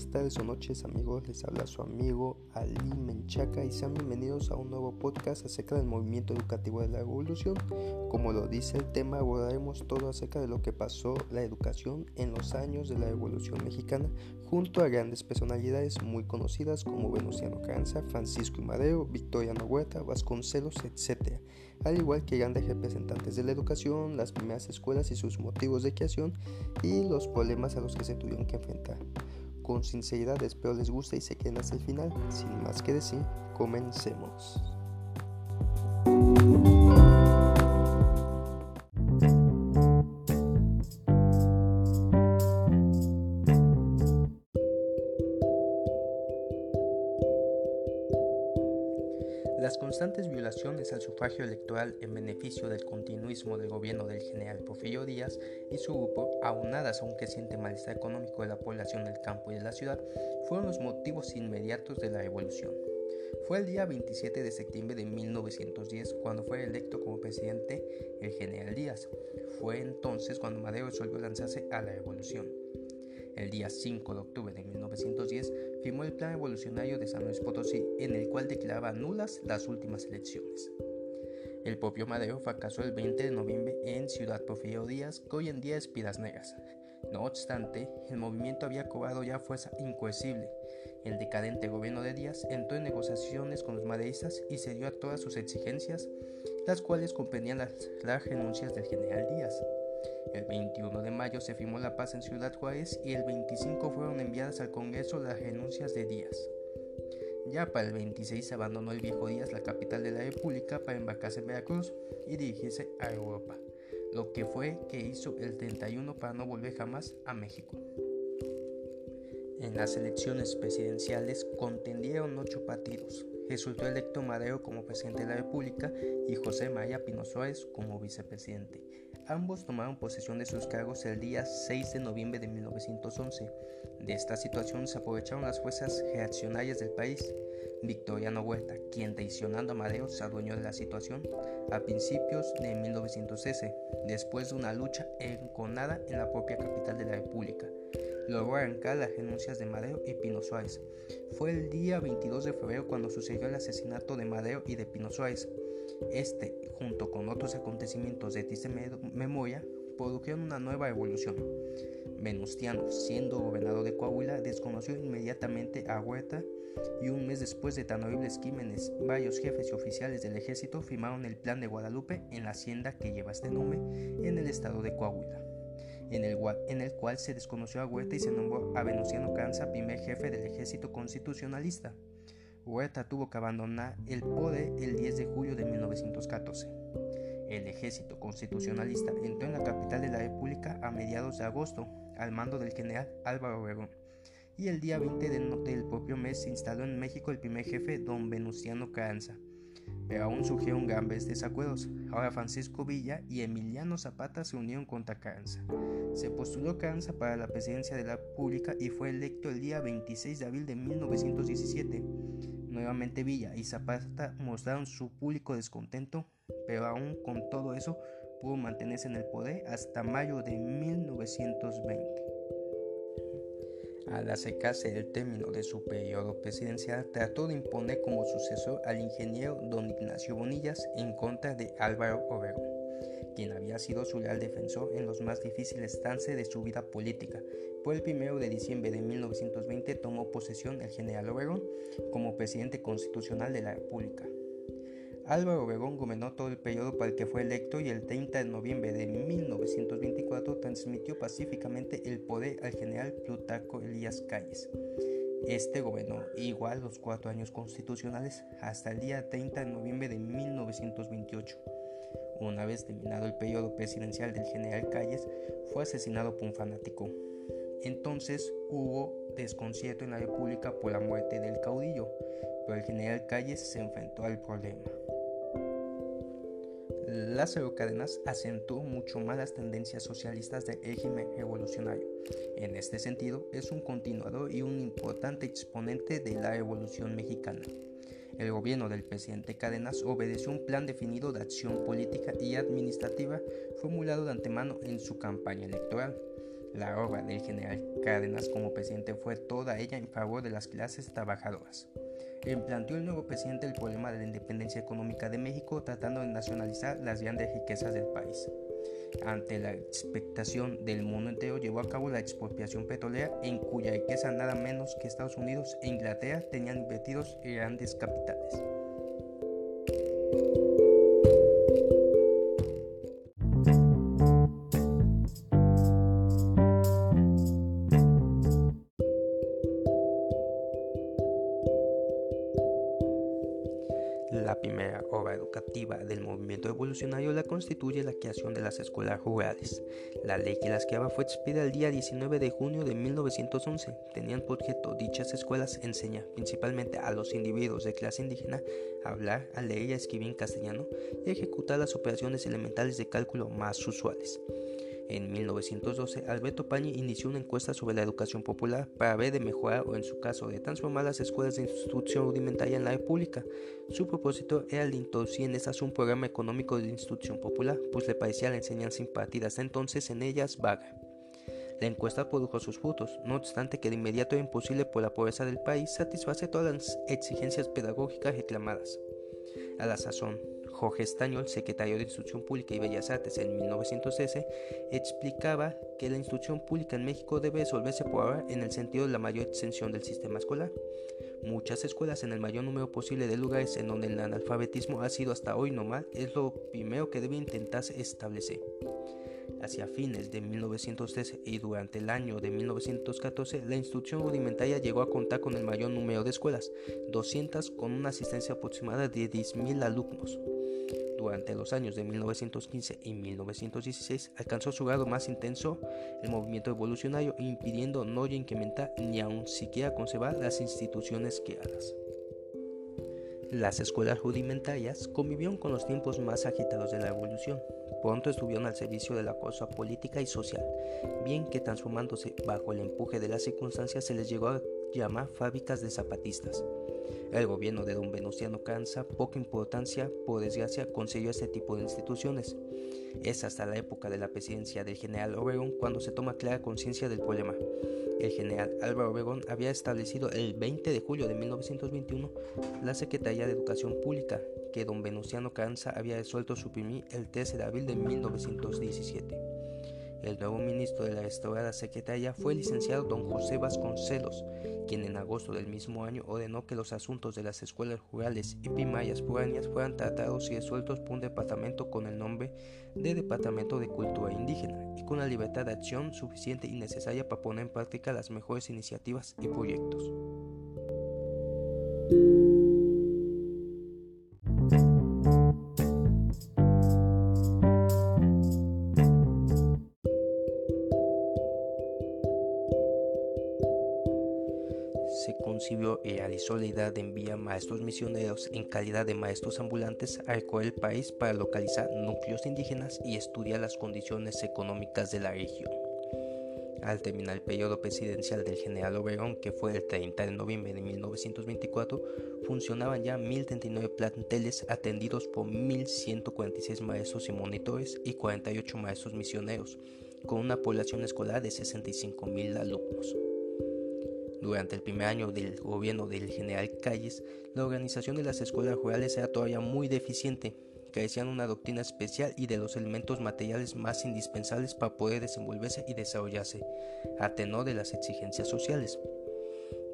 buenas tardes o noches amigos, les habla su amigo Ali Menchaca y sean bienvenidos a un nuevo podcast acerca del movimiento educativo de la revolución. Como lo dice el tema, abordaremos todo acerca de lo que pasó la educación en los años de la revolución mexicana junto a grandes personalidades muy conocidas como Venustiano Carranza, Francisco y Madero, Victoriano Huerta, Vasconcelos, etc. Al igual que grandes representantes de la educación, las primeras escuelas y sus motivos de creación y los problemas a los que se tuvieron que enfrentar con sinceridad espero les guste y se queden hasta el final. Sin más que decir, comencemos. Sufragio electoral en beneficio del continuismo del gobierno del general Porfirio Díaz y su grupo, aunadas a un creciente malestar económico de la población del campo y de la ciudad, fueron los motivos inmediatos de la revolución. Fue el día 27 de septiembre de 1910 cuando fue electo como presidente el general Díaz. Fue entonces cuando Madero resolvió lanzarse a la revolución. El día 5 de octubre de 1910 firmó el Plan Evolucionario de San Luis Potosí en el cual declaraba nulas las últimas elecciones. El propio Madero fracasó el 20 de noviembre en Ciudad Porfirio Díaz, que hoy en día es Piedras Negras. No obstante, el movimiento había cobrado ya fuerza incoercible. El decadente gobierno de Díaz entró en negociaciones con los maderistas y cedió a todas sus exigencias, las cuales comprendían las, las renuncias del general Díaz. El 21 de mayo se firmó la paz en Ciudad Juárez y el 25 fueron enviadas al Congreso las renuncias de Díaz. Ya para el 26 abandonó el viejo Díaz la capital de la República para embarcarse en Veracruz y dirigirse a Europa, lo que fue que hizo el 31 para no volver jamás a México. En las elecciones presidenciales contendieron ocho partidos. Resultó electo Madero como presidente de la República y José María Pino Suárez como vicepresidente. Ambos tomaron posesión de sus cargos el día 6 de noviembre de 1911. De esta situación se aprovecharon las fuerzas reaccionarias del país. Victoriano Huerta, quien traicionando a Madero se adueñó de la situación a principios de 1913, después de una lucha enconada en la propia capital de la República. Logró arrancar las renuncias de Madero y Pino Suárez. Fue el día 22 de febrero cuando sucedió el asesinato de Madero y de Pino Suárez. Este, junto con otros acontecimientos de triste memoria, produjeron una nueva evolución. Venustiano, siendo gobernador de Coahuila, desconoció inmediatamente a Huerta y un mes después de tan horribles crímenes, varios jefes y oficiales del ejército firmaron el Plan de Guadalupe en la hacienda que lleva este nombre en el estado de Coahuila, en el, cual se desconoció a Huerta y se nombró a Venustiano Canza primer jefe del ejército constitucionalista. Huerta tuvo que abandonar el poder el 10 de julio de 1914. El ejército constitucionalista entró en la capital de la República a mediados de agosto al mando del general Álvaro Obregón y el día 20 del propio mes se instaló en México el primer jefe, don Venustiano Carranza. Pero aún surgieron grandes desacuerdos. Ahora Francisco Villa y Emiliano Zapata se unieron contra Carranza. Se postuló Carranza para la presidencia de la República y fue electo el día 26 de abril de 1917. Nuevamente Villa y Zapata mostraron su público descontento, pero aún con todo eso pudo mantenerse en el poder hasta mayo de 1920. Al acercarse el término de su periodo presidencial, trató de imponer como sucesor al ingeniero don Ignacio Bonillas en contra de Álvaro Obregón, quien había sido su leal defensor en los más difíciles stances de su vida política. Por el 1 de diciembre de 1920 tomó posesión el general Obregón como presidente constitucional de la República. Álvaro Obregón gobernó todo el periodo para el que fue electo y el 30 de noviembre de 1924 transmitió pacíficamente el poder al general Plutarco Elías Calles. Este gobernó igual los cuatro años constitucionales hasta el día 30 de noviembre de 1928. Una vez terminado el periodo presidencial del general Calles, fue asesinado por un fanático. Entonces hubo desconcierto en la República por la muerte del caudillo, pero el general Calles se enfrentó al problema. Lázaro Cárdenas acentuó mucho más las tendencias socialistas del régimen revolucionario. En este sentido, es un continuador y un importante exponente de la revolución mexicana. El gobierno del presidente Cárdenas obedeció un plan definido de acción política y administrativa formulado de antemano en su campaña electoral. La obra del general Cárdenas como presidente fue toda ella en favor de las clases trabajadoras planteó el nuevo presidente el problema de la independencia económica de México tratando de nacionalizar las grandes riquezas del país. Ante la expectación del mundo entero llevó a cabo la expropiación petrolera en cuya riqueza nada menos que Estados Unidos e Inglaterra tenían invertidos grandes capitales. Fue el día 19 de junio de 1911. Tenían por objeto dichas escuelas enseñar principalmente a los individuos de clase indígena a hablar, a leer y a escribir en castellano y ejecutar las operaciones elementales de cálculo más usuales. En 1912, Alberto Pañi inició una encuesta sobre la educación popular para ver de mejorar o en su caso de transformar las escuelas de instrucción rudimentaria en la república. Su propósito era el de introducir en estas un programa económico de instrucción popular, pues le parecía la enseñanza impartida hasta entonces en ellas vaga. La encuesta produjo sus frutos, no obstante que de inmediato era imposible por la pobreza del país satisfacer todas las exigencias pedagógicas reclamadas. A la sazón, Jorge Estañol, secretario de Instrucción Pública y Bellas Artes en 1913, explicaba que la instrucción pública en México debe resolverse por ahora en el sentido de la mayor extensión del sistema escolar. Muchas escuelas en el mayor número posible de lugares en donde el analfabetismo ha sido hasta hoy normal es lo primero que debe intentarse establecer. Hacia fines de 1913 y durante el año de 1914, la instrucción rudimentaria llegó a contar con el mayor número de escuelas, 200 con una asistencia aproximada de 10.000 alumnos. Durante los años de 1915 y 1916 alcanzó su grado más intenso el movimiento evolucionario, impidiendo no incrementar ni aun siquiera conservar las instituciones creadas. Las escuelas rudimentarias convivieron con los tiempos más agitados de la evolución. Pronto estuvieron al servicio de la cosa política y social, bien que transformándose bajo el empuje de las circunstancias se les llegó a llamar fábricas de zapatistas. El gobierno de don Venustiano Canza, poca importancia, por desgracia, concedió este tipo de instituciones. Es hasta la época de la presidencia del general Obregón cuando se toma clara conciencia del problema. El general Álvaro Obregón había establecido el 20 de julio de 1921 la Secretaría de Educación Pública, que don Venustiano Canza había resuelto suprimir el 13 de abril de 1917. El nuevo ministro de la restaurada secretaria fue el licenciado don José Vasconcelos, quien en agosto del mismo año ordenó que los asuntos de las escuelas rurales y primarias foráneas fueran tratados y resueltos por un departamento con el nombre de Departamento de Cultura Indígena y con la libertad de acción suficiente y necesaria para poner en práctica las mejores iniciativas y proyectos. Y de enviar maestros misioneros en calidad de maestros ambulantes a recorrer el país para localizar núcleos indígenas y estudiar las condiciones económicas de la región. Al terminar el periodo presidencial del general Obregón, que fue el 30 de noviembre de 1924, funcionaban ya 1.039 planteles atendidos por 1.146 maestros y monitores y 48 maestros misioneros, con una población escolar de 65.000 alumnos. Durante el primer año del gobierno del general Calles, la organización de las escuelas rurales era todavía muy deficiente, carecían una doctrina especial y de los elementos materiales más indispensables para poder desenvolverse y desarrollarse, a tenor de las exigencias sociales.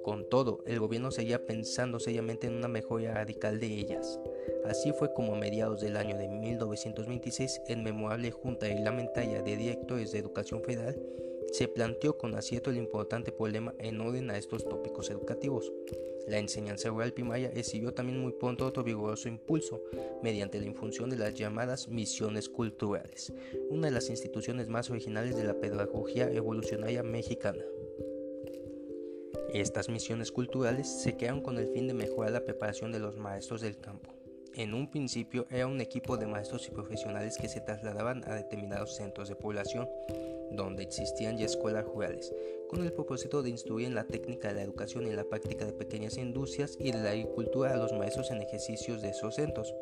Con todo, el gobierno seguía pensando seriamente en una mejora radical de ellas. Así fue como a mediados del año de 1926, en memorable Junta Reglamentaria de Directores de Educación Federal se planteó con acierto el importante problema en orden a estos tópicos educativos. La enseñanza rural primaria recibió también muy pronto otro vigoroso impulso mediante la infunción de las llamadas misiones culturales, una de las instituciones más originales de la pedagogía evolucionaria mexicana. Estas misiones culturales se crearon con el fin de mejorar la preparación de los maestros del campo En un principio era un equipo de maestros y profesionales que se trasladaban a determinados centros de población, donde existían ya escuelas rurales, con el propósito de instruir en la técnica de la educación y la práctica de pequeñas industrias y de la agricultura a los maestros en ejercicios de esos centros.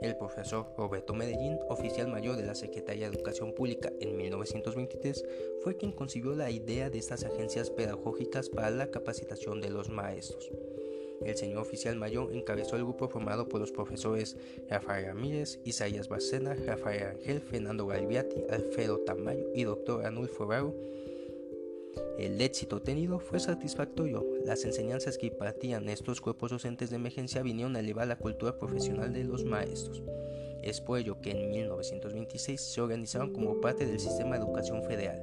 El profesor Roberto Medellín, oficial mayor de la Secretaría de Educación Pública en 1923, fue quien concibió la idea de estas agencias pedagógicas para la capacitación de los maestros. El señor oficial mayor encabezó el grupo formado por los profesores Rafael Ramírez, Isaías Bacena, Rafael Ángel, Fernando Galviati, Alfredo Tamayo y doctor Anulfo Raro. El éxito tenido fue satisfactorio. Las enseñanzas que impartían estos cuerpos docentes de emergencia vinieron a elevar la cultura profesional de los maestros. Es por ello que en 1926 se organizaron como parte del sistema de educación federal.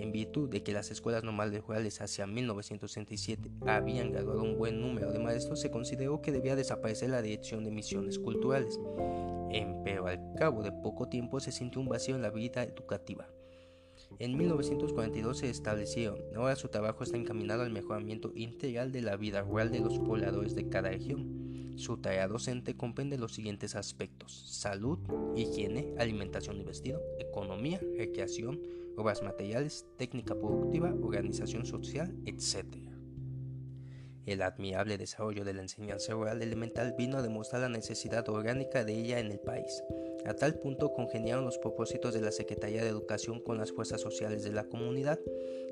En virtud de que las escuelas normales rurales hacia 1967 habían graduado un buen número de maestros, se consideró que debía desaparecer la dirección de misiones culturales. Pero al cabo de poco tiempo se sintió un vacío en la vida educativa. En 1942 se establecieron. Ahora su trabajo está encaminado al mejoramiento integral de la vida rural de los pobladores de cada región. Su tarea docente comprende los siguientes aspectos: salud, higiene, alimentación y vestido, economía, recreación, obras materiales, técnica productiva, organización social, etc. El admirable desarrollo de la enseñanza oral elemental vino a demostrar la necesidad orgánica de ella en el país. A tal punto congeniaron los propósitos de la Secretaría de Educación con las fuerzas sociales de la comunidad,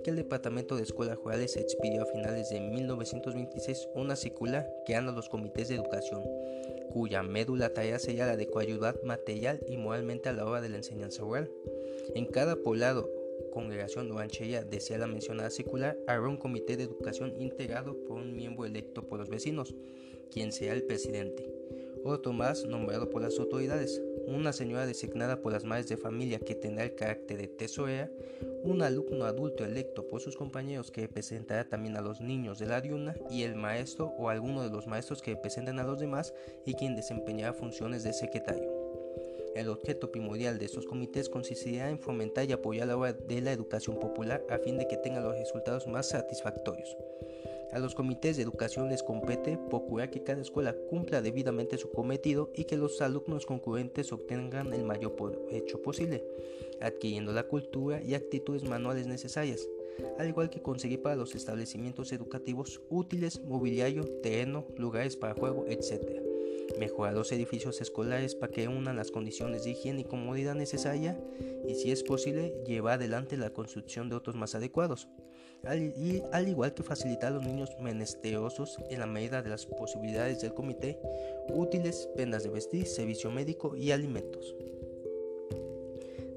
que el Departamento de Escuelas Rurales expidió a finales de 1926 una circular creando los comités de educación, cuya médula tarea sería la de coayudar material y moralmente a la hora de la enseñanza oral. En cada poblado, congregación o desea la mencionada circular, habrá un comité de educación integrado por un miembro electo por los vecinos, quien sea el presidente. Otro más nombrado por las autoridades, una señora designada por las madres de familia que tendrá el carácter de tesorera, un alumno adulto electo por sus compañeros que representará también a los niños de la diurna y el maestro o alguno de los maestros que representen a los demás y quien desempeñará funciones de secretario. El objeto primordial de estos comités consistirá en fomentar y apoyar la obra de la educación popular a fin de que tenga los resultados más satisfactorios. A los comités de educación les compete procurar que cada escuela cumpla debidamente su cometido y que los alumnos concurrentes obtengan el mayor provecho posible, adquiriendo la cultura y actitudes manuales necesarias, al igual que conseguir para los establecimientos educativos útiles, mobiliario, terreno, lugares para juego, etc. Mejorar los edificios escolares para que unan las condiciones de higiene y comodidad necesaria y si es posible llevar adelante la construcción de otros más adecuados al, igual que facilitar a los niños menesterosos en la medida de las posibilidades del comité, útiles, prendas de vestir, servicio médico y alimentos.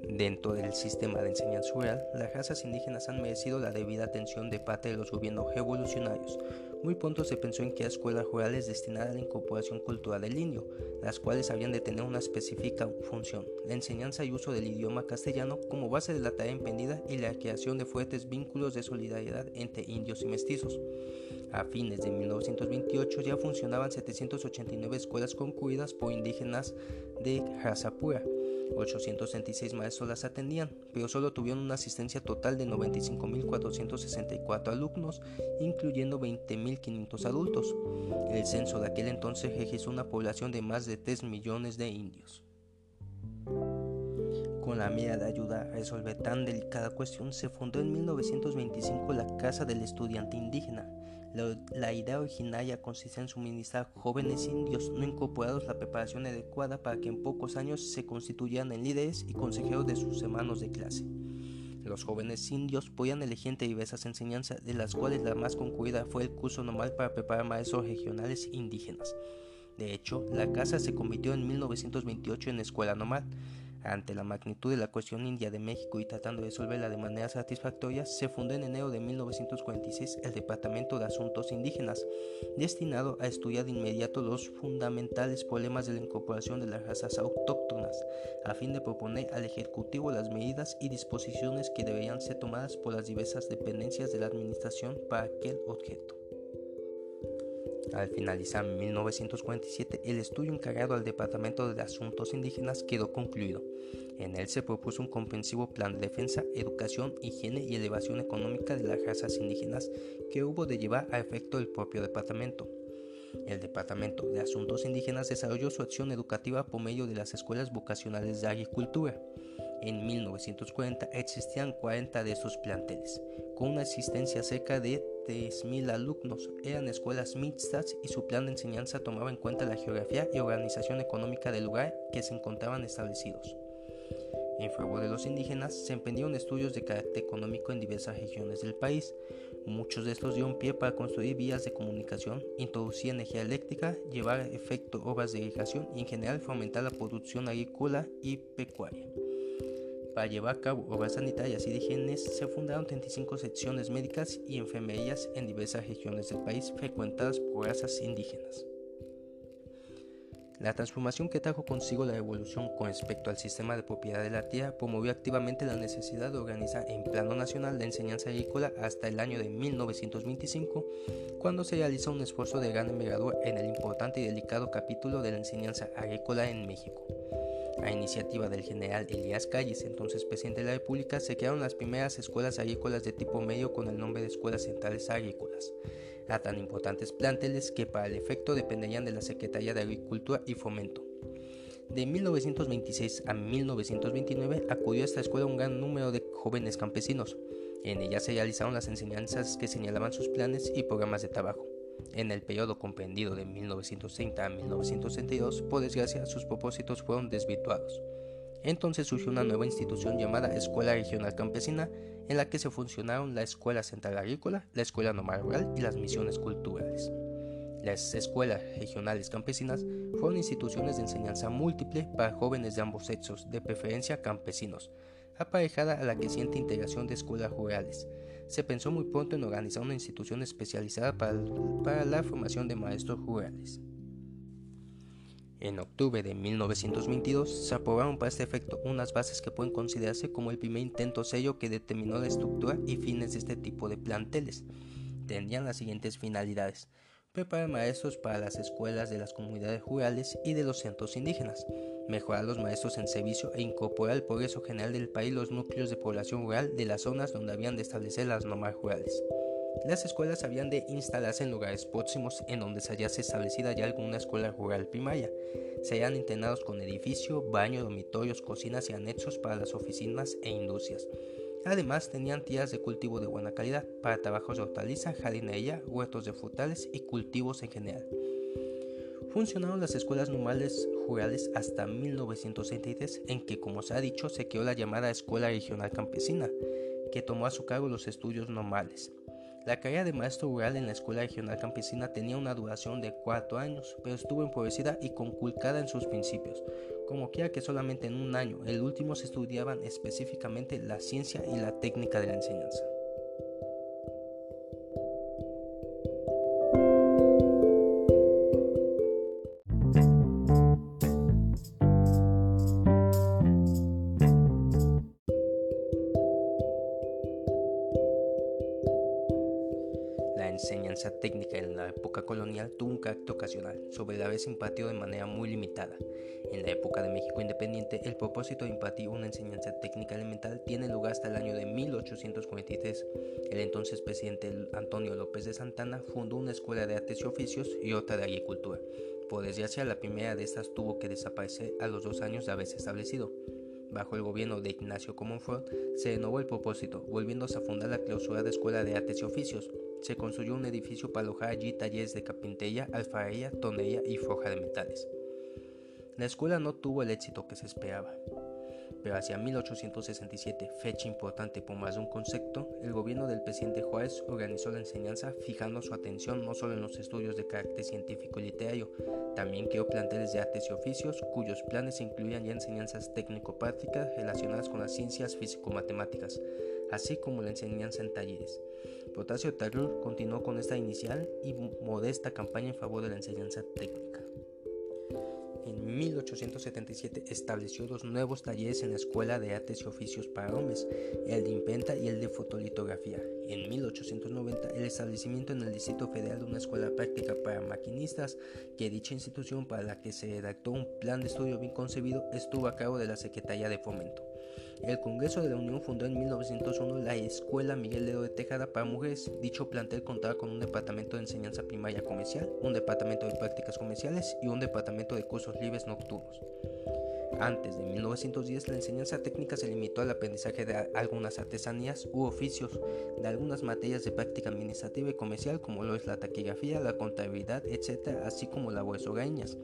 Dentro del sistema de enseñanza rural, las razas indígenas han merecido la debida atención de parte de los gobiernos revolucionarios. Muy pronto se pensó en crear escuelas rurales destinadas a la incorporación cultural del indio, las cuales habían de tener una específica función, la enseñanza y uso del idioma castellano como base de la tarea emprendida y la creación de fuertes vínculos de solidaridad entre indios y mestizos. A fines de 1928 ya funcionaban 789 escuelas concluidas por indígenas de raza 866 maestros las atendían, pero solo tuvieron una asistencia total de 95.464 alumnos, incluyendo 20.500 adultos. El censo de aquel entonces registró una población de más de 3 millones de indios. Con la mira de ayuda a resolver tan delicada cuestión, se fundó en 1925 la Casa del Estudiante Indígena, la, idea originaria consiste en suministrar jóvenes indios no incorporados la preparación adecuada para que en pocos años se constituyeran en líderes y consejeros de sus hermanos de clase. Los jóvenes indios podían elegir entre diversas enseñanzas, de las cuales la más concurrida fue el curso normal para preparar maestros regionales indígenas. De hecho, la casa se convirtió en 1928 en escuela normal, ante la magnitud de la cuestión india de México y tratando de resolverla de manera satisfactoria, se fundó en enero de 1946 el Departamento de Asuntos Indígenas, destinado a estudiar de inmediato los fundamentales problemas de la incorporación de las razas autóctonas, a fin de proponer al Ejecutivo las medidas y disposiciones que deberían ser tomadas por las diversas dependencias de la Administración para aquel objeto. Al finalizar 1947, el estudio encargado al Departamento de Asuntos Indígenas quedó concluido. En él se propuso un comprensivo plan de defensa, educación, higiene y elevación económica de las razas indígenas que hubo de llevar a efecto el propio departamento. El Departamento de Asuntos Indígenas desarrolló su acción educativa por medio de las escuelas vocacionales de agricultura. En 1940 existían 40 de estos planteles, con una existencia cerca de 3.000 alumnos. Eran escuelas mixtas y su plan de enseñanza tomaba en cuenta la geografía y organización económica del lugar que se encontraban establecidos. En favor de los indígenas se emprendieron estudios de carácter económico en diversas regiones del país. Muchos de estos dieron pie para construir vías de comunicación, introducir energía eléctrica, llevar a efecto obras de irrigación y en general fomentar la producción agrícola y pecuaria. Para llevar a cabo obras sanitarias y de higiene se fundaron 35 secciones médicas y enfermerías en diversas regiones del país frecuentadas por razas indígenas. La transformación que trajo consigo la evolución con respecto al sistema de propiedad de la tierra promovió activamente la necesidad de organizar en plano nacional la enseñanza agrícola hasta el año de 1925, cuando se realizó un esfuerzo de gran envergadura en el importante y delicado capítulo de la enseñanza agrícola en México. A iniciativa del general Elías Calles, entonces presidente de la República, se crearon las primeras escuelas agrícolas de tipo medio con el nombre de Escuelas Centrales Agrícolas a tan importantes planteles que para el efecto dependerían de la Secretaría de Agricultura y Fomento. De 1926 a 1929 acudió a esta escuela un gran número de jóvenes campesinos. En ella se realizaron las enseñanzas que señalaban sus planes y programas de trabajo. En el periodo comprendido de 1930 a 1962, por desgracia, sus propósitos fueron desvirtuados. Entonces surgió una nueva institución llamada Escuela Regional Campesina, en la que se funcionaron la Escuela Central Agrícola, la Escuela Normal Rural y las misiones culturales. Las escuelas regionales campesinas fueron instituciones de enseñanza múltiple para jóvenes de ambos sexos, de preferencia campesinos, aparejada a la creciente integración de escuelas rurales. Se pensó muy pronto en organizar una institución especializada para, la formación de maestros rurales. En octubre de 1922 se aprobaron para este efecto unas bases que pueden considerarse como el primer intento sello que determinó la estructura y fines de este tipo de planteles. Tendrían las siguientes finalidades. Preparar maestros para las escuelas de las comunidades rurales y de los centros indígenas. Mejorar los maestros en servicio e incorporar al progreso general del país los núcleos de población rural de las zonas donde habían de establecer las normas rurales. Las escuelas habían de instalarse en lugares próximos en donde se hallase establecida ya alguna escuela rural primaria. Serían internados con edificio, baño, dormitorios, cocinas y anexos para las oficinas e industrias. Además, tenían tierras de cultivo de buena calidad para trabajos de hortaliza, jardinería, huertos de frutales y cultivos en general. Funcionaron las escuelas normales rurales hasta 1963, en que, como se ha dicho, se creó la llamada Escuela Regional Campesina, que tomó a su cargo los estudios normales. La carrera de maestro rural en la Escuela Regional Campesina tenía una duración de cuatro años, pero estuvo empobrecida y conculcada en sus principios. Como quiera que solamente en un año, el último se estudiaban específicamente la ciencia y la técnica de la enseñanza. Entonces presidente Antonio López de Santana fundó una escuela de artes y oficios y otra de agricultura. Por desgracia, la primera de estas tuvo que desaparecer a los dos años de haberse establecido. Bajo el gobierno de Ignacio Comonfort se renovó el propósito, volviéndose a fundar la clausurada Escuela de Artes y Oficios. Se construyó un edificio para alojar allí talleres de carpintería, alfarería, tonería y forja de metales. La escuela no tuvo el éxito que se esperaba pero hacia 1867, fecha importante por más de un concepto, el gobierno del presidente Juárez organizó la enseñanza fijando su atención no solo en los estudios de carácter científico y literario, también creó planteles de artes y oficios cuyos planes incluían ya enseñanzas técnico-prácticas relacionadas con las ciencias físico-matemáticas, así como la enseñanza en talleres. Potasio Tarrur continuó con esta inicial y modesta campaña en favor de la enseñanza técnica. En 1877 estableció dos nuevos talleres en la Escuela de Artes y Oficios para Hombres, el de imprenta y el de fotolitografía. En 1890 el establecimiento en el Distrito Federal de una escuela práctica para maquinistas, que dicha institución para la que se redactó un plan de estudio bien concebido estuvo a cargo de la Secretaría de Fomento. El Congreso de la Unión fundó en 1901 la Escuela Miguel Ledo de Tejada para mujeres. Dicho plantel contaba con un departamento de enseñanza primaria comercial, un departamento de prácticas comerciales y un departamento de cursos libres nocturnos. Antes de 1910, la enseñanza técnica se limitó al aprendizaje de algunas artesanías u oficios, de algunas materias de práctica administrativa y comercial como lo es la taquigrafía, la contabilidad, etc., así como labores hogareñas.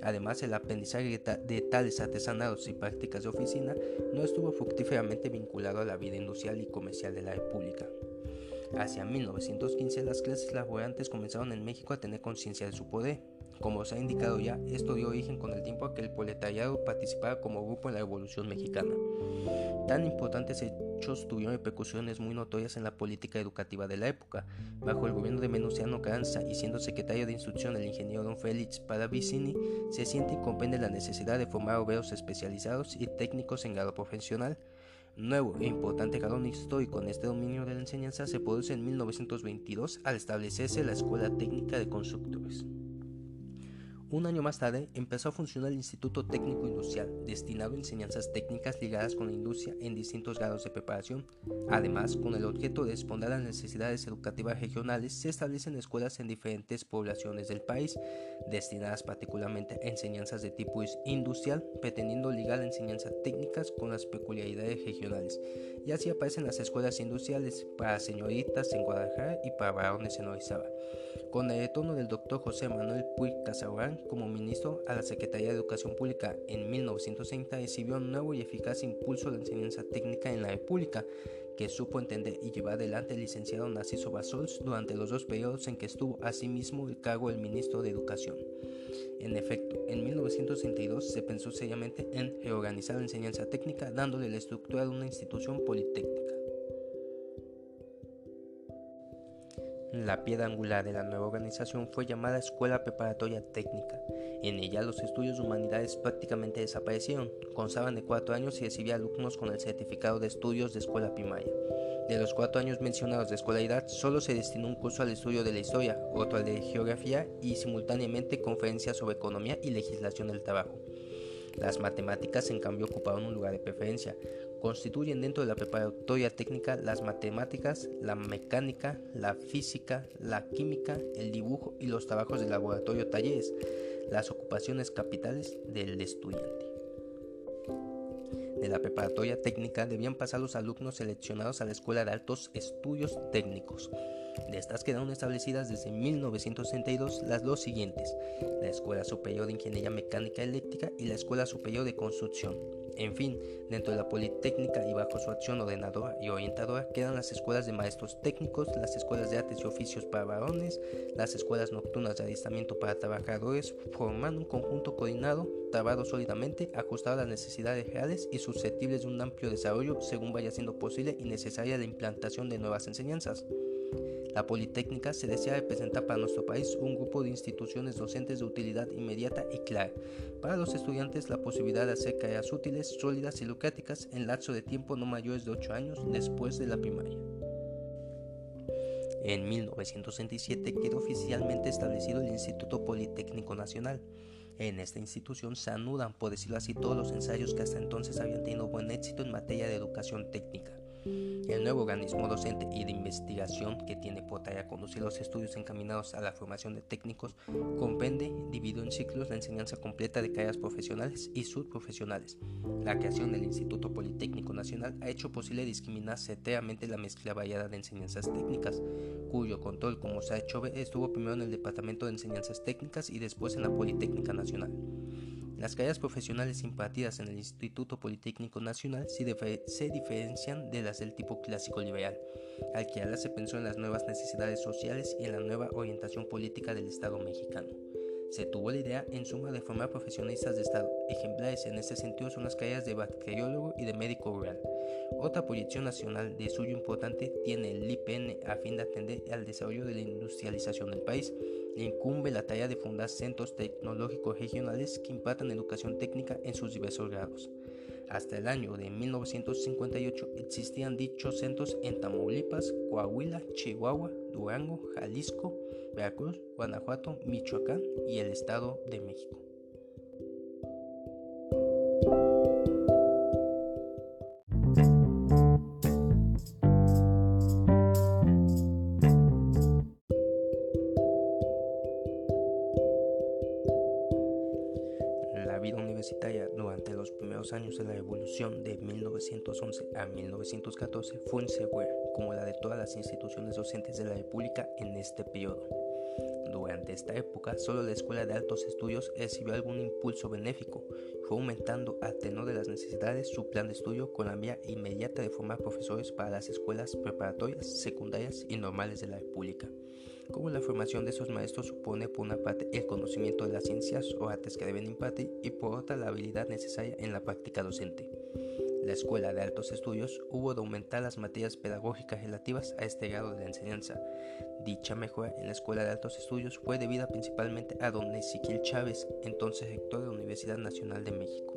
Además, el aprendizaje de tales artesanados y prácticas de oficina no estuvo fructíferamente vinculado a la vida industrial y comercial de la República. Hacia 1915 las clases laborantes comenzaron en México a tener conciencia de su poder. Como se ha indicado ya, esto dio origen con el tiempo a que el proletariado participara como grupo en la Revolución Mexicana. Tan importantes hechos tuvieron repercusiones muy notorias en la política educativa de la época. Bajo el gobierno de Menuciano Carranza y siendo secretario de instrucción el ingeniero don Félix Paravicini, se siente y comprende la necesidad de formar obreros especializados y técnicos en grado profesional. Nuevo e importante jalón histórico en este dominio de la enseñanza se produce en 1922 al establecerse la Escuela Técnica de Constructores. Un año más tarde empezó a funcionar el Instituto Técnico Industrial, destinado a enseñanzas técnicas ligadas con la industria en distintos grados de preparación. Además, con el objeto de responder a las necesidades educativas regionales, se establecen escuelas en diferentes poblaciones del país, destinadas particularmente a enseñanzas de tipo industrial, pretendiendo ligar la enseñanza técnicas con las peculiaridades regionales. Y así aparecen las escuelas industriales para señoritas en Guadalajara y para varones en Orizaba. Con el retorno del doctor José Manuel Puig Como ministro a la Secretaría de Educación Pública en 1930 recibió un nuevo y eficaz impulso de enseñanza técnica en la República, que supo entender y llevar adelante el licenciado Narciso Basols durante los dos periodos en que estuvo asimismo el cargo del ministro de Educación. En efecto, en 1962 se pensó seriamente en reorganizar la enseñanza técnica dándole la estructura de una institución politécnica. La piedra angular de la nueva organización fue llamada Escuela Preparatoria Técnica. En ella los estudios de humanidades prácticamente desaparecieron, constaban de cuatro años y recibía alumnos con el certificado de estudios de escuela primaria. De los cuatro años mencionados de escolaridad, solo se destinó un curso al estudio de la historia, otro al de geografía y simultáneamente conferencias sobre economía y legislación del trabajo. Las matemáticas, en cambio, ocuparon un lugar de preferencia. Constituyen dentro de la preparatoria técnica las matemáticas, la mecánica, la física, la química, el dibujo y los trabajos de laboratorio talleres, las ocupaciones capitales del estudiante. De la preparatoria técnica debían pasar los alumnos seleccionados a la Escuela de Altos Estudios Técnicos. De estas quedaron establecidas desde 1962 las dos siguientes, la Escuela Superior de Ingeniería Mecánica Eléctrica y la Escuela Superior de Construcción. En fin, dentro de la Politécnica y bajo su acción ordenadora y orientadora quedan las escuelas de maestros técnicos, las escuelas de artes y oficios para varones, las escuelas nocturnas de adiestramiento para trabajadores, formando un conjunto coordinado, trabado sólidamente, ajustado a las necesidades reales y susceptibles de un amplio desarrollo según vaya siendo posible y necesaria la implantación de nuevas enseñanzas. La Politécnica se desea representar para nuestro país un grupo de instituciones docentes de utilidad inmediata y clara. Para los estudiantes, la posibilidad de hacer carreras útiles, sólidas y lucráticas en lapso de tiempo no mayores de 8 años después de la primaria. En 1967 quedó oficialmente establecido el Instituto Politécnico Nacional. En esta institución se anudan, por decirlo así, todos los ensayos que hasta entonces habían tenido buen éxito en materia de educación técnica. El nuevo organismo docente y de investigación que tiene por tarea conducir los estudios encaminados a la formación de técnicos comprende, dividido en ciclos, la enseñanza completa de carreras profesionales y subprofesionales. La creación del Instituto Politécnico Nacional ha hecho posible discriminar certeramente la mezcla variada de enseñanzas técnicas, cuyo control, como se ha hecho estuvo primero en el Departamento de Enseñanzas Técnicas y después en la Politécnica Nacional. Las carreras profesionales impartidas en el Instituto Politécnico Nacional se, diferencian de las del tipo clásico liberal, al que ahora se pensó en las nuevas necesidades sociales y en la nueva orientación política del Estado mexicano. Se tuvo la idea, en suma, de formar profesionistas de Estado. Ejemplares en este sentido son las carreras de bacteriólogo y de médico rural. Otra proyección nacional de suyo importante tiene el IPN a fin de atender al desarrollo de la industrialización del país. Le incumbe la tarea de fundar centros tecnológicos regionales que impartan educación técnica en sus diversos grados. Hasta el año de 1958 existían dichos centros en Tamaulipas, Coahuila, Chihuahua, Durango, Jalisco, Veracruz, Guanajuato, Michoacán y el Estado de México. 1914 fue insegura, como la de todas las instituciones docentes de la República en este periodo. Durante esta época, solo la Escuela de Altos Estudios recibió algún impulso benéfico, fue aumentando a tenor de las necesidades su plan de estudio con la vía inmediata de formar profesores para las escuelas preparatorias, secundarias y normales de la República. Como la formación de esos maestros supone por una parte el conocimiento de las ciencias o artes que deben impartir y por otra la habilidad necesaria en la práctica docente la Escuela de Altos Estudios hubo de aumentar las materias pedagógicas relativas a este grado de enseñanza. Dicha mejora en la Escuela de Altos Estudios fue debida principalmente a don Ezequiel Chávez, entonces rector de la Universidad Nacional de México.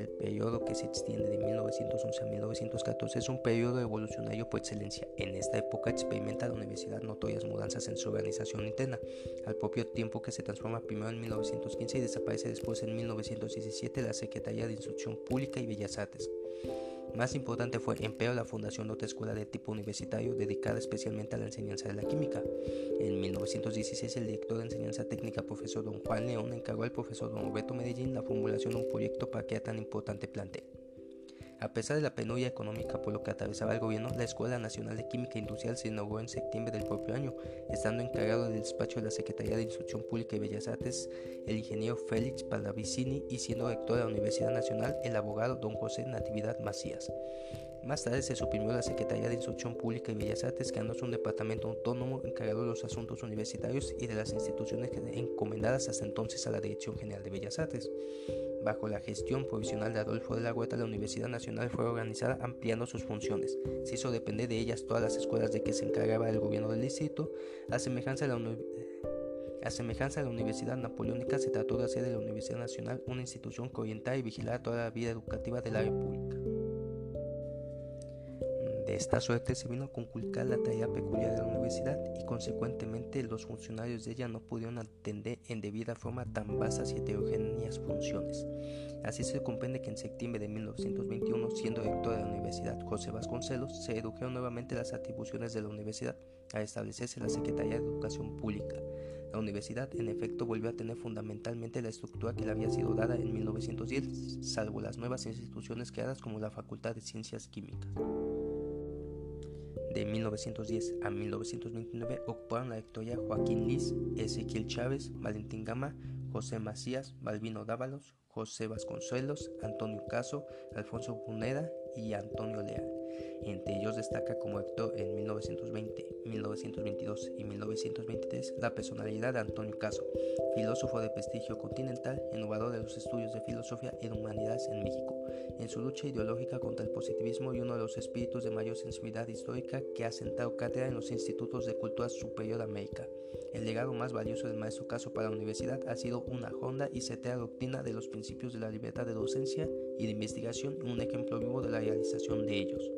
El periodo que se extiende de 1911 a 1914 es un periodo evolucionario por excelencia. En esta época experimenta la universidad notorias mudanzas en su organización interna, al propio tiempo que se transforma primero en 1915 y desaparece después en 1917 la Secretaría de Instrucción Pública y Bellas Artes. Más importante fue, empero, la fundación de otra escuela de tipo universitario dedicada especialmente a la enseñanza de la química. En 1916, el director de enseñanza técnica, profesor don Juan León, encargó al profesor don Roberto Medellín la formulación de un proyecto para crear tan importante plantel. A pesar de la penuria económica por lo que atravesaba el gobierno, la Escuela Nacional de Química Industrial se inauguró en septiembre del propio año, estando encargado del despacho de la Secretaría de Instrucción Pública y Bellas Artes el ingeniero Félix Pallavicini y siendo rector de la Universidad Nacional el abogado don José Natividad Macías. Más tarde se suprimió la Secretaría de Instrucción Pública y Bellas Artes, quedándose un departamento autónomo encargado de los asuntos universitarios y de las instituciones encomendadas hasta entonces a la Dirección General de Bellas Artes. Bajo la gestión provisional de Adolfo de la Huerta, la Universidad Nacional fue organizada ampliando sus funciones. Se hizo depender de ellas todas las escuelas de que se encargaba el gobierno del distrito. A semejanza de la a semejanza de la Universidad Napoleónica, se trató de hacer de la Universidad Nacional una institución que orientara y vigilara toda la vida educativa de la República. De esta suerte se vino a conculcar la tarea peculiar de la universidad y consecuentemente los funcionarios de ella no pudieron atender en debida forma tan vastas y heterogéneas funciones. Así se comprende que en septiembre de 1921, siendo rector de la Universidad José Vasconcelos, se redujeron nuevamente las atribuciones de la universidad a establecerse la Secretaría de Educación Pública. La universidad, en efecto, volvió a tener fundamentalmente la estructura que le había sido dada en 1910, salvo las nuevas instituciones creadas como la Facultad de Ciencias Químicas de 1910 a 1929 ocuparon la rectoría Joaquín Liz, Ezequiel Chávez, Valentín Gama, José Macías, Balbino Dávalos, José Vasconcelos, Antonio Caso, Alfonso Puneda y Antonio Leal. Entre ellos destaca como actor en 1920, 1922 y 1923 la personalidad de Antonio Caso, filósofo de prestigio continental, innovador de los estudios de filosofía y de humanidades en México, en su lucha ideológica contra el positivismo y uno de los espíritus de mayor sensibilidad histórica que ha sentado cátedra en los institutos de cultura superior de América. El legado más valioso del maestro Caso para la universidad ha sido una honda y certera doctrina de los principios de la libertad de docencia y de investigación un ejemplo vivo de la realización de ellos.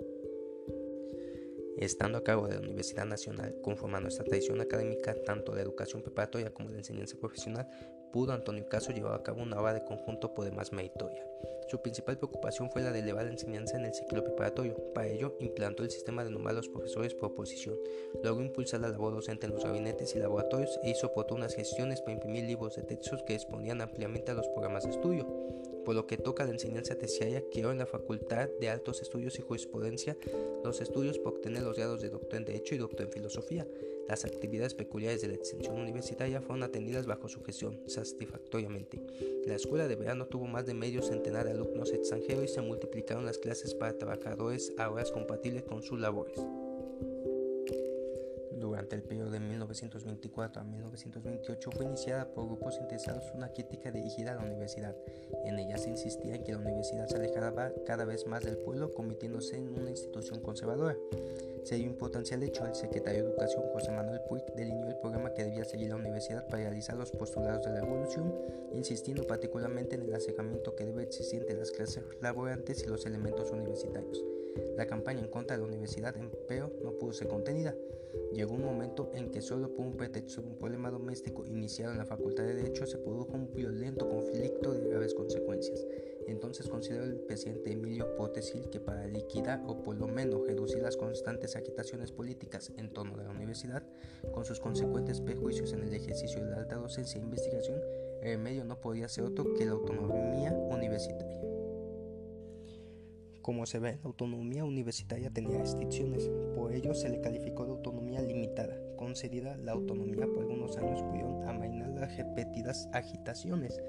Estando a cargo de la Universidad Nacional, conformando esta tradición académica, tanto de educación preparatoria como de enseñanza profesional, pudo Antonio Caso llevar a cabo una obra de conjunto por demás meritoria. Su principal preocupación fue la de elevar la enseñanza en el ciclo preparatorio. Para ello, implantó el sistema de nombrar a los profesores por oposición. Luego impulsó la labor docente en los gabinetes y laboratorios e hizo oportunas gestiones para imprimir libros de textos que respondían ampliamente a los programas de estudio por lo que toca la enseñanza terciaria, creó en la Facultad de Altos Estudios y Jurisprudencia los estudios para obtener los grados de doctor en Derecho y doctor en Filosofía. Las actividades peculiares de la extensión universitaria fueron atendidas bajo su gestión satisfactoriamente. La escuela de verano tuvo más de medio centenar de alumnos extranjeros y se multiplicaron las clases para trabajadores a horas compatibles con sus labores. Durante el periodo de 1924 a 1928 fue iniciada por grupos interesados una crítica dirigida a la universidad. En ella se insistía en que la universidad se alejaba cada vez más del pueblo, convirtiéndose en una institución conservadora. Se dio importancia al hecho, el secretario de Educación José Manuel Puig delineó el programa que debía seguir la universidad para realizar los postulados de la evolución, insistiendo particularmente en el acercamiento que debe existir entre las clases laborantes y los elementos universitarios. La campaña en contra de la universidad, empero, no pudo ser contenida. Llegó un momento en que solo por un pretexto de un problema doméstico iniciado en la Facultad de Derecho se produjo un violento conflicto de graves consecuencias. Entonces consideró el presidente Emilio Potesil que para liquidar o por lo menos reducir las constantes agitaciones políticas en torno de la universidad, con sus consecuentes prejuicios en el ejercicio de la alta docencia e investigación, El medio no podía ser otro que la autonomía universitaria. Como se ve, la autonomía universitaria tenía restricciones, por ello se le calificó de autonomía limitada. Concedida la autonomía por algunos años pudieron amainar las repetidas agitaciones,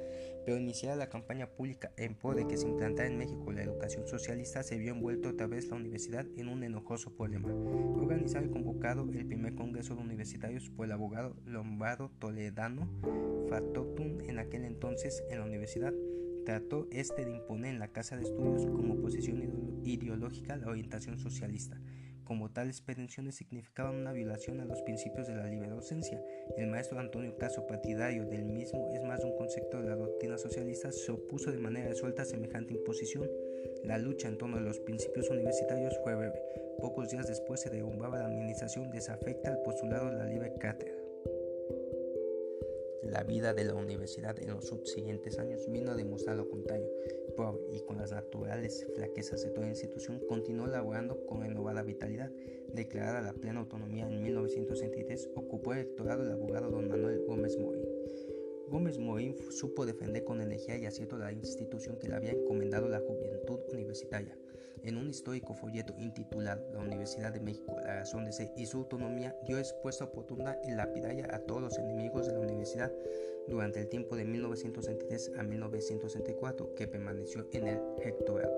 pero iniciada la campaña pública en pro que se implantara en México la educación socialista, se vio envuelto otra vez la universidad en un enojoso problema. Organizado y convocado el primer congreso de universitarios por el abogado Lombardo Toledano Factotum en aquel entonces en la universidad trató este de imponer en la Casa de Estudios como posición ideológica la orientación socialista. Como tales pretensiones significaban una violación a los principios de la libre docencia. El maestro Antonio Caso, partidario del mismo, es más un concepto de la doctrina socialista, se opuso de manera resuelta a semejante imposición. La lucha en torno a los principios universitarios fue breve. Pocos días después se derrumbaba la administración desafecta al postulado de la libre cátedra. La vida de la universidad en los subsiguientes años vino a demostrar lo contrario. Y con las naturales flaquezas de toda institución, continuó laborando con renovada vitalidad. Declarada la plena autonomía en 1963, ocupó el doctorado el abogado don Manuel Gómez Morín. Gómez Morín supo defender con energía y acierto la institución que le había encomendado la juventud universitaria. En un histórico folleto intitulado La Universidad de México, la razón de ser y su autonomía, dio expuesta oportuna y lapidaria a todos los enemigos de la universidad durante el tiempo de 1963 a 1964 que permaneció en el rectorado.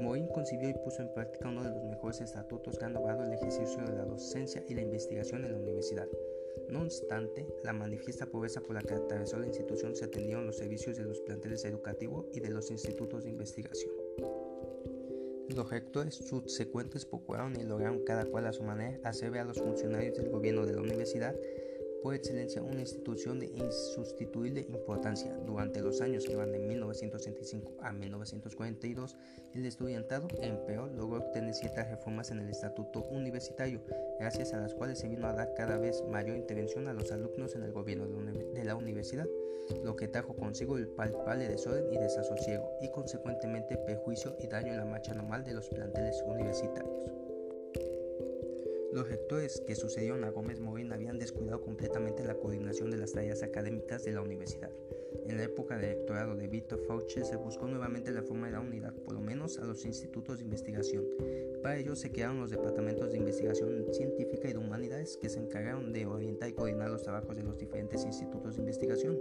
Morín concibió y puso en práctica uno de los mejores estatutos que han logrado el ejercicio de la docencia y la investigación en la universidad. No obstante, la manifiesta pobreza por la que atravesó la institución se atendieron los servicios de los planteles educativos y de los institutos de investigación. Los rectores subsecuentes procuraron y lograron cada cual a su manera hacer ver a los funcionarios del gobierno de la universidad por excelencia una institución de insustituible importancia. Durante los años que van de 1965 a 1942, el estudiantado empeoró logró obtener ciertas reformas en el estatuto universitario, gracias a las cuales se vino a dar cada vez mayor intervención a los alumnos en el gobierno de la universidad, lo que trajo consigo el palpable desorden y desasosiego, y consecuentemente perjuicio y daño en la marcha normal de los planteles universitarios. Los rectores que sucedieron a Gómez Morín habían descuidado completamente la coordinación de las tareas académicas de la universidad. En la época del rectorado de Víctor Fauci se buscó nuevamente la forma de la unidad, por lo menos a los institutos de investigación. Para ello se crearon los departamentos de investigación científica y de humanidades que se encargaron de orientar y coordinar los trabajos de los diferentes institutos de investigación.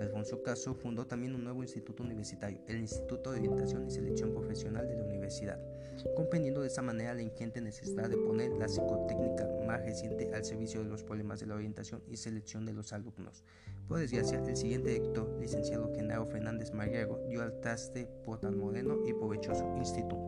Alfonso Caso fundó también un nuevo instituto universitario, el Instituto de Orientación y Selección Profesional de la Universidad, comprendiendo de esa manera la ingente necesidad de poner la psicotécnica más reciente al servicio de los problemas de la orientación y selección de los alumnos. Por desgracia, el siguiente director, licenciado Genaro Fernández Marguero, dio al traste por tan moderno y provechoso instituto.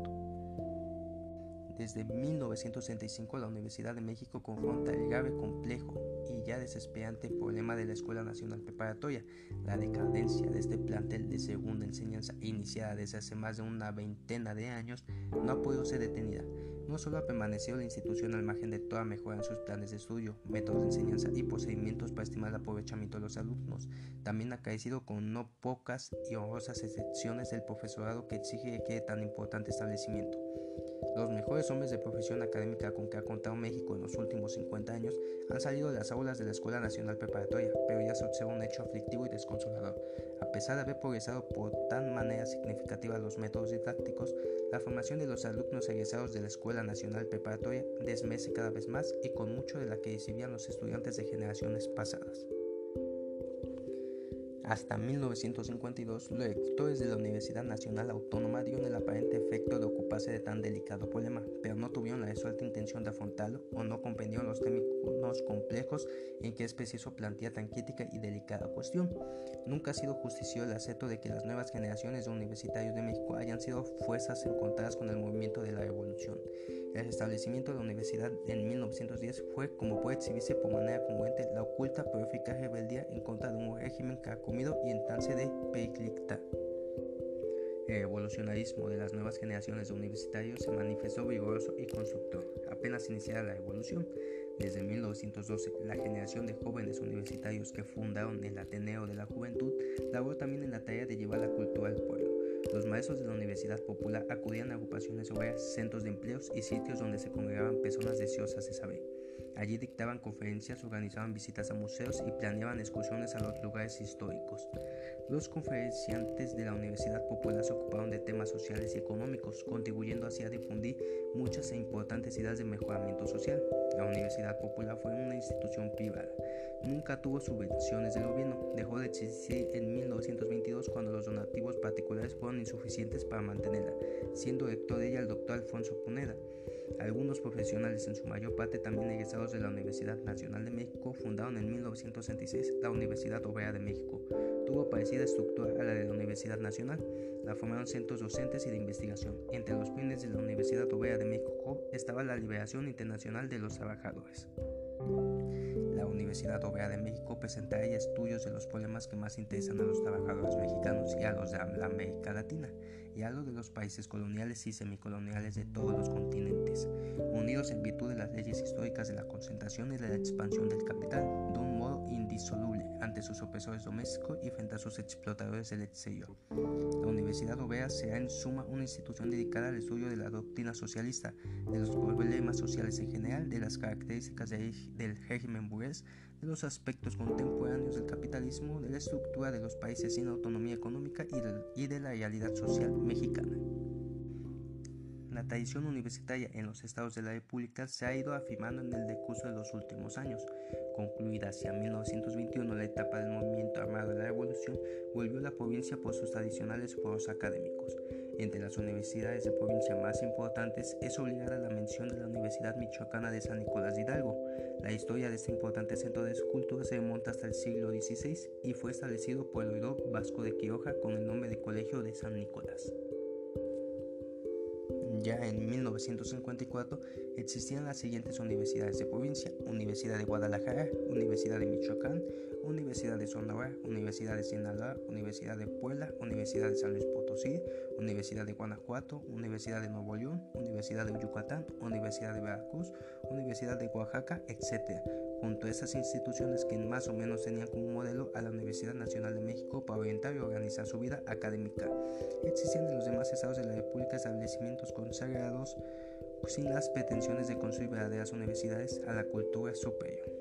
Desde 1965 la Universidad de México confronta el grave, complejo y ya desesperante problema de la Escuela Nacional Preparatoria. La decadencia de este plantel de segunda enseñanza iniciada desde hace más de una veintena de años no ha podido ser detenida. No solo ha permanecido la institución al margen de toda mejora en sus planes de estudio, métodos de enseñanza y procedimientos para estimar el aprovechamiento de los alumnos, también ha caído con no pocas y honrosas excepciones del profesorado que exige que tan importante establecimiento. Los mejores hombres de profesión académica con que ha contado México en los últimos 50 años han salido de las aulas de la Escuela Nacional Preparatoria, pero ya se observa un hecho aflictivo y desconsolador. A pesar de haber progresado por tan manera significativa los métodos didácticos, la formación de los alumnos egresados de la Escuela Nacional Preparatoria desmece cada vez más y con mucho de la que recibían los estudiantes de generaciones pasadas. Hasta 1952, los rectores de la Universidad Nacional Autónoma dieron el aparente efecto de ocuparse de tan delicado problema, pero no tuvieron la resuelta intención de afrontarlo o no comprendieron los términos complejos en que es preciso plantear tan crítica y delicada cuestión. Nunca ha sido justicioso el acepto de que las nuevas generaciones de universitarios de México hayan sido fuerzas encontradas con el movimiento de la revolución. El establecimiento de la universidad en 1910 fue, como puede exhibirse por manera congruente, la oculta pero eficaz rebeldía en contra de un régimen carcomido y en de periclita. El evolucionarismo de las nuevas generaciones de universitarios se manifestó vigoroso y constructor. Apenas iniciada la evolución, desde 1912, la generación de jóvenes universitarios que fundaron el Ateneo de la Juventud laboró también en la tarea de llevar la cultura al pueblo. Los maestros de la Universidad Popular acudían a agrupaciones obreras, centros de empleos y sitios donde se congregaban personas deseosas de saber. Allí dictaban conferencias, organizaban visitas a museos y planeaban excursiones a los lugares históricos. Los conferenciantes de la Universidad Popular se ocuparon de temas sociales y económicos, contribuyendo así a difundir muchas e importantes ideas de mejoramiento social. La Universidad Popular fue una institución privada. Nunca tuvo subvenciones del gobierno. Dejó de existir en 1922 cuando los donativos particulares fueron insuficientes para mantenerla, siendo rector de ella el doctor Alfonso Puneda. Algunos profesionales, en su mayor parte también egresados de la Universidad Nacional de México, fundaron en 1966 la Universidad Obrera de México. Tuvo parecida estructura a la de la Universidad Nacional. La formaron centros docentes y de investigación. Entre los fines de la Universidad Obrera de México estaba la liberación internacional de los trabajadores. La Universidad Obrera de México presentaría estudios de los problemas que más interesan a los trabajadores mexicanos y a los de la América Latina y los de los países coloniales y semicoloniales de todos los continentes, unidos en virtud de las leyes históricas de la concentración y de la expansión del capital, de un modo indisoluble ante sus opresores domésticos y frente a sus explotadores del exterior. La Universidad Obrera será en suma una institución dedicada al estudio de la doctrina socialista, de los problemas sociales en general, de las características del régimen burgués, de los aspectos contemporáneos del capitalismo, de la estructura de los países sin autonomía económica y de, la realidad social mexicana. La tradición universitaria en los estados de la República se ha ido afirmando en el decurso de los últimos años. Concluida hacia 1921 la etapa del movimiento armado de la Revolución, volvió la provincia por sus tradicionales foros académicos. Entre las universidades de provincia más importantes es obligada la mención de la Universidad Michoacana de San Nicolás de Hidalgo. La historia de este importante centro de escultura se remonta hasta el siglo XVI y fue establecido por el oidor Vasco de Quiroja con el nombre de Colegio de San Nicolás. Ya en 1954 existían las siguientes universidades de provincia, Universidad de Guadalajara, Universidad de Michoacán, Universidad de Sonora, Universidad de Sinaloa, Universidad de Puebla, Universidad de San Luis Potosí, Universidad de Guanajuato, Universidad de Nuevo León, Universidad de Yucatán, Universidad de Veracruz, Universidad de Oaxaca, etc junto a esas instituciones que más o menos tenían como modelo a la Universidad Nacional de México para orientar y organizar su vida académica. Existían en los demás estados de la República establecimientos consagrados sin las pretensiones de construir verdaderas universidades a la cultura superior.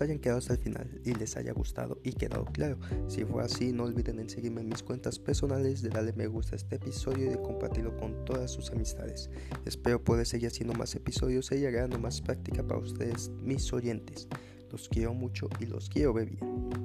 Hayan quedado hasta el final y les haya gustado y quedado claro. Si fue así, no olviden en seguirme en mis cuentas personales, de darle me gusta a este episodio y de compartirlo con todas sus amistades. Espero poder seguir haciendo más episodios y agregando más práctica para ustedes, mis oyentes. Los quiero mucho y los quiero ver bien.